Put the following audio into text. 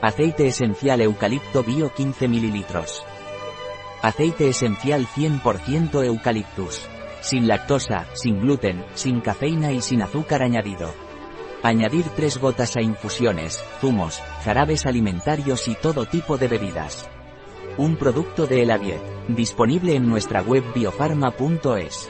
Aceite esencial eucalipto bio 15 ml. Aceite esencial 100% eucaliptus. Sin lactosa, sin gluten, sin cafeína y sin azúcar añadido. Añadir 3 gotas a infusiones, zumos, jarabes alimentarios y todo tipo de bebidas. Un producto de Elaviet, disponible en nuestra web biofarma.es.